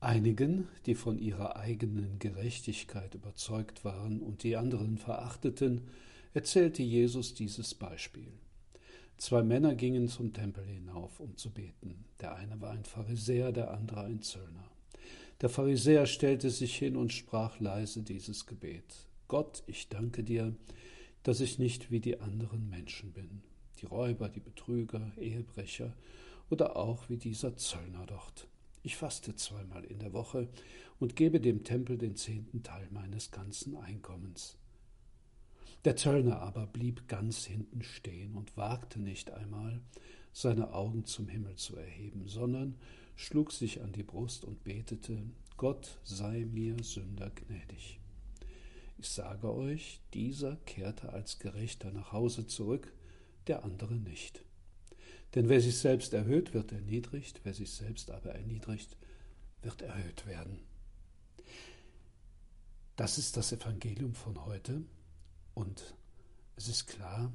Einigen, die von ihrer eigenen Gerechtigkeit überzeugt waren und die anderen verachteten, erzählte Jesus dieses Beispiel. Zwei Männer gingen zum Tempel hinauf, um zu beten. Der eine war ein Pharisäer, der andere ein Zöllner. Der Pharisäer stellte sich hin und sprach leise dieses Gebet. Gott, ich danke dir, dass ich nicht wie die anderen Menschen bin, die Räuber, die Betrüger, Ehebrecher oder auch wie dieser Zöllner dort. Ich faste zweimal in der Woche und gebe dem Tempel den zehnten Teil meines ganzen Einkommens. Der Zöllner aber blieb ganz hinten stehen und wagte nicht einmal, seine Augen zum Himmel zu erheben, sondern schlug sich an die Brust und betete, Gott sei mir Sünder gnädig. Ich sage euch, dieser kehrte als Gerechter nach Hause zurück, der andere nicht. Denn wer sich selbst erhöht, wird erniedrigt, wer sich selbst aber erniedrigt, wird erhöht werden. Das ist das Evangelium von heute und es ist klar,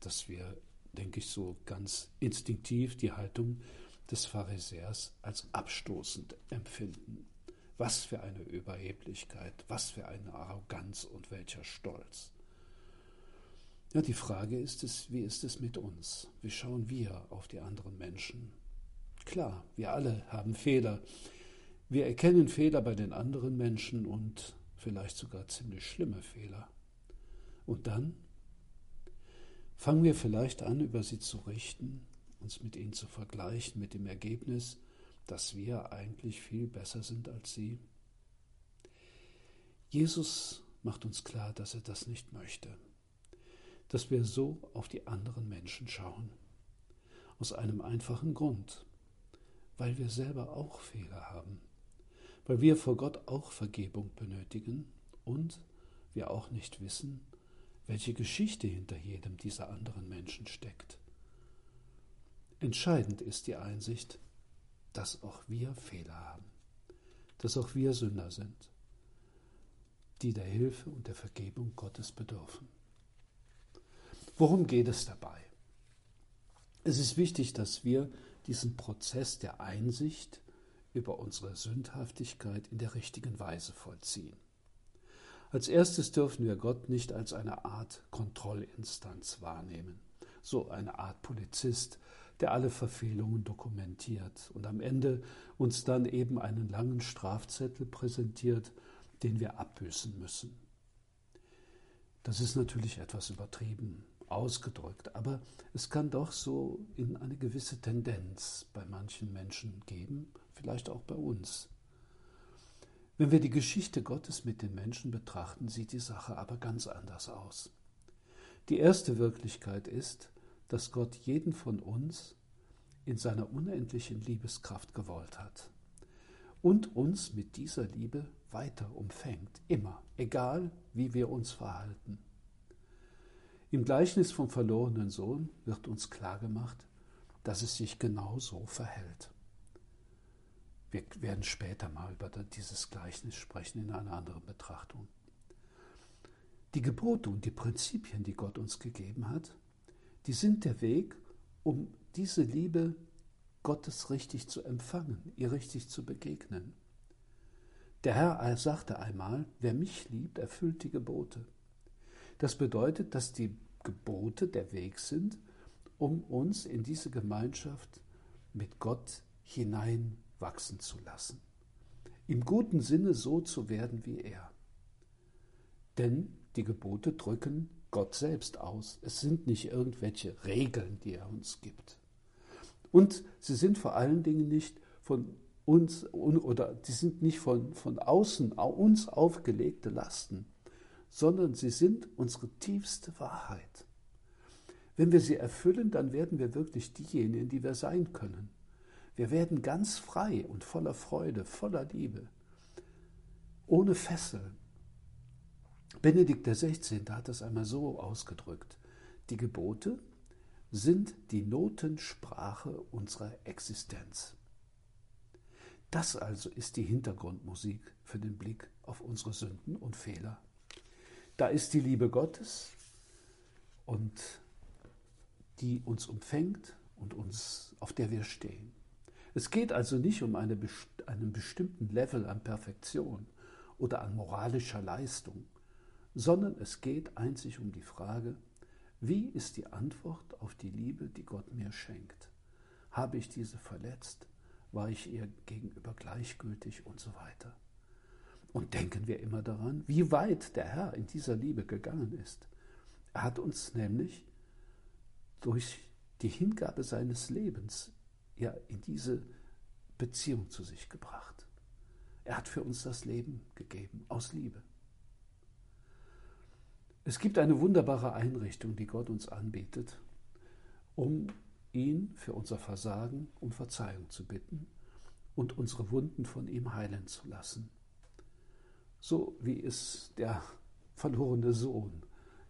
dass wir, denke ich, so ganz instinktiv die Haltung des Pharisäers als abstoßend empfinden. Was für eine Überheblichkeit, was für eine Arroganz und welcher Stolz. Ja, die Frage ist es, wie ist es mit uns? Wie schauen wir auf die anderen Menschen? Klar, wir alle haben Fehler. Wir erkennen Fehler bei den anderen Menschen und vielleicht sogar ziemlich schlimme Fehler. Und dann fangen wir vielleicht an, über sie zu richten, uns mit ihnen zu vergleichen, mit dem Ergebnis, dass wir eigentlich viel besser sind als sie. Jesus macht uns klar, dass er das nicht möchte dass wir so auf die anderen Menschen schauen. Aus einem einfachen Grund, weil wir selber auch Fehler haben, weil wir vor Gott auch Vergebung benötigen und wir auch nicht wissen, welche Geschichte hinter jedem dieser anderen Menschen steckt. Entscheidend ist die Einsicht, dass auch wir Fehler haben, dass auch wir Sünder sind, die der Hilfe und der Vergebung Gottes bedürfen. Worum geht es dabei? Es ist wichtig, dass wir diesen Prozess der Einsicht über unsere Sündhaftigkeit in der richtigen Weise vollziehen. Als erstes dürfen wir Gott nicht als eine Art Kontrollinstanz wahrnehmen, so eine Art Polizist, der alle Verfehlungen dokumentiert und am Ende uns dann eben einen langen Strafzettel präsentiert, den wir abbüßen müssen. Das ist natürlich etwas übertrieben ausgedrückt, aber es kann doch so in eine gewisse Tendenz bei manchen Menschen geben, vielleicht auch bei uns. Wenn wir die Geschichte Gottes mit den Menschen betrachten, sieht die Sache aber ganz anders aus. Die erste Wirklichkeit ist, dass Gott jeden von uns in seiner unendlichen Liebeskraft gewollt hat und uns mit dieser Liebe weiter umfängt, immer, egal wie wir uns verhalten. Im Gleichnis vom verlorenen Sohn wird uns klargemacht, dass es sich genau so verhält. Wir werden später mal über dieses Gleichnis sprechen in einer anderen Betrachtung. Die Gebote und die Prinzipien, die Gott uns gegeben hat, die sind der Weg, um diese Liebe Gottes richtig zu empfangen, ihr richtig zu begegnen. Der Herr sagte einmal, wer mich liebt, erfüllt die Gebote. Das bedeutet, dass die Gebote der Weg sind, um uns in diese Gemeinschaft mit Gott hineinwachsen zu lassen. Im guten Sinne so zu werden wie er. Denn die Gebote drücken Gott selbst aus. Es sind nicht irgendwelche Regeln, die er uns gibt. Und sie sind vor allen Dingen nicht von uns oder sie sind nicht von, von außen uns aufgelegte Lasten, sondern sie sind unsere tiefste Wahrheit. Wenn wir sie erfüllen, dann werden wir wirklich diejenigen, die wir sein können. Wir werden ganz frei und voller Freude, voller Liebe, ohne Fesseln, Benedikt XVI. hat das einmal so ausgedrückt. Die Gebote sind die Notensprache unserer Existenz. Das also ist die Hintergrundmusik für den Blick auf unsere Sünden und Fehler. Da ist die Liebe Gottes und die uns umfängt und uns, auf der wir stehen. Es geht also nicht um eine, einen bestimmten Level an Perfektion oder an moralischer Leistung, sondern es geht einzig um die Frage, wie ist die Antwort auf die Liebe, die Gott mir schenkt? Habe ich diese verletzt? War ich ihr gegenüber gleichgültig und so weiter? Und denken wir immer daran, wie weit der Herr in dieser Liebe gegangen ist. Er hat uns nämlich durch die Hingabe seines Lebens ja in diese Beziehung zu sich gebracht. Er hat für uns das Leben gegeben, aus Liebe. Es gibt eine wunderbare Einrichtung, die Gott uns anbietet, um ihn für unser Versagen um Verzeihung zu bitten und unsere Wunden von ihm heilen zu lassen. So wie es der verlorene Sohn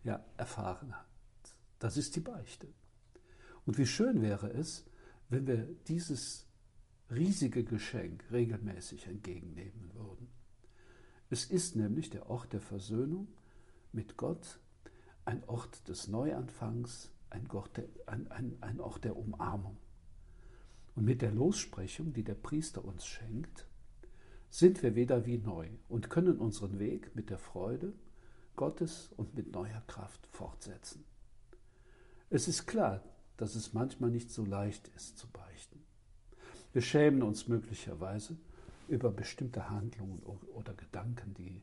ja erfahren hat. Das ist die Beichte. Und wie schön wäre es, wenn wir dieses riesige Geschenk regelmäßig entgegennehmen würden. Es ist nämlich der Ort der Versöhnung mit Gott, ein Ort des Neuanfangs, ein Ort der, ein, ein, ein Ort der Umarmung. Und mit der Lossprechung, die der Priester uns schenkt, sind wir wieder wie neu und können unseren Weg mit der Freude Gottes und mit neuer Kraft fortsetzen. Es ist klar, dass es manchmal nicht so leicht ist zu beichten. Wir schämen uns möglicherweise über bestimmte Handlungen oder Gedanken, die,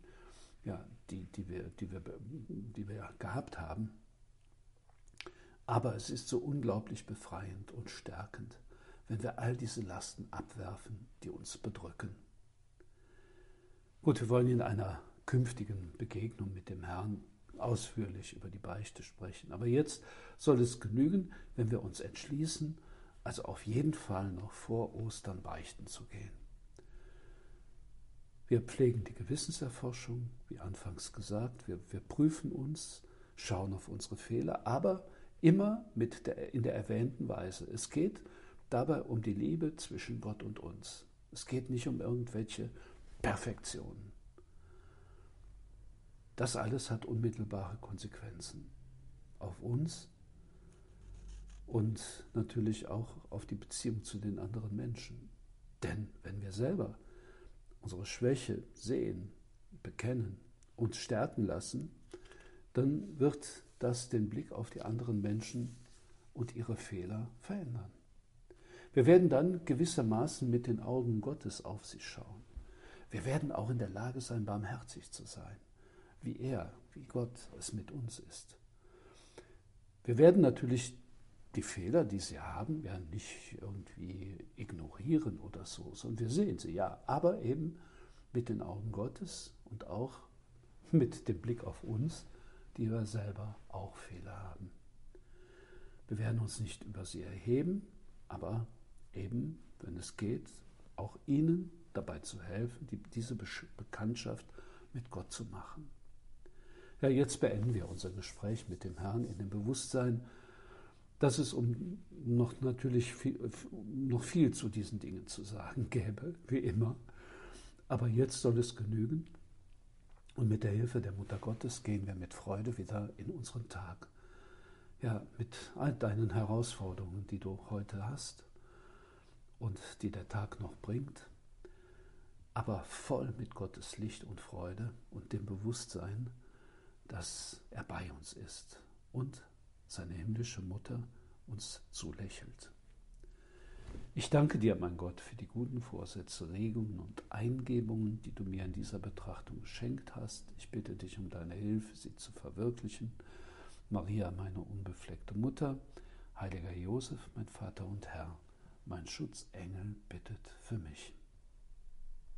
ja, die, die, wir, die, wir, die wir gehabt haben. Aber es ist so unglaublich befreiend und stärkend, wenn wir all diese Lasten abwerfen, die uns bedrücken. Gut, wir wollen in einer künftigen Begegnung mit dem Herrn ausführlich über die Beichte sprechen. Aber jetzt soll es genügen, wenn wir uns entschließen, also auf jeden Fall noch vor Ostern beichten zu gehen. Wir pflegen die Gewissenserforschung, wie anfangs gesagt, wir, wir prüfen uns, schauen auf unsere Fehler, aber immer mit der, in der erwähnten Weise. Es geht dabei um die Liebe zwischen Gott und uns. Es geht nicht um irgendwelche Perfektionen. Das alles hat unmittelbare Konsequenzen auf uns und natürlich auch auf die Beziehung zu den anderen Menschen. Denn wenn wir selber unsere Schwäche sehen, bekennen, uns stärken lassen, dann wird das den Blick auf die anderen Menschen und ihre Fehler verändern. Wir werden dann gewissermaßen mit den Augen Gottes auf sie schauen. Wir werden auch in der Lage sein, barmherzig zu sein wie er, wie Gott es mit uns ist. Wir werden natürlich die Fehler, die sie haben, ja nicht irgendwie ignorieren oder so, sondern wir sehen sie, ja, aber eben mit den Augen Gottes und auch mit dem Blick auf uns, die wir selber auch Fehler haben. Wir werden uns nicht über sie erheben, aber eben, wenn es geht, auch ihnen dabei zu helfen, die, diese Bekanntschaft mit Gott zu machen. Ja, jetzt beenden wir unser Gespräch mit dem Herrn in dem Bewusstsein, dass es um noch natürlich viel, noch viel zu diesen Dingen zu sagen gäbe, wie immer. Aber jetzt soll es genügen. Und mit der Hilfe der Mutter Gottes gehen wir mit Freude wieder in unseren Tag. Ja, mit all deinen Herausforderungen, die du heute hast und die der Tag noch bringt, aber voll mit Gottes Licht und Freude und dem Bewusstsein, dass er bei uns ist und seine himmlische Mutter uns zulächelt. Ich danke dir, mein Gott, für die guten Vorsätze, Regungen und Eingebungen, die du mir in dieser Betrachtung geschenkt hast. Ich bitte dich um deine Hilfe, sie zu verwirklichen. Maria, meine unbefleckte Mutter, heiliger Josef, mein Vater und Herr, mein Schutzengel, bittet für mich.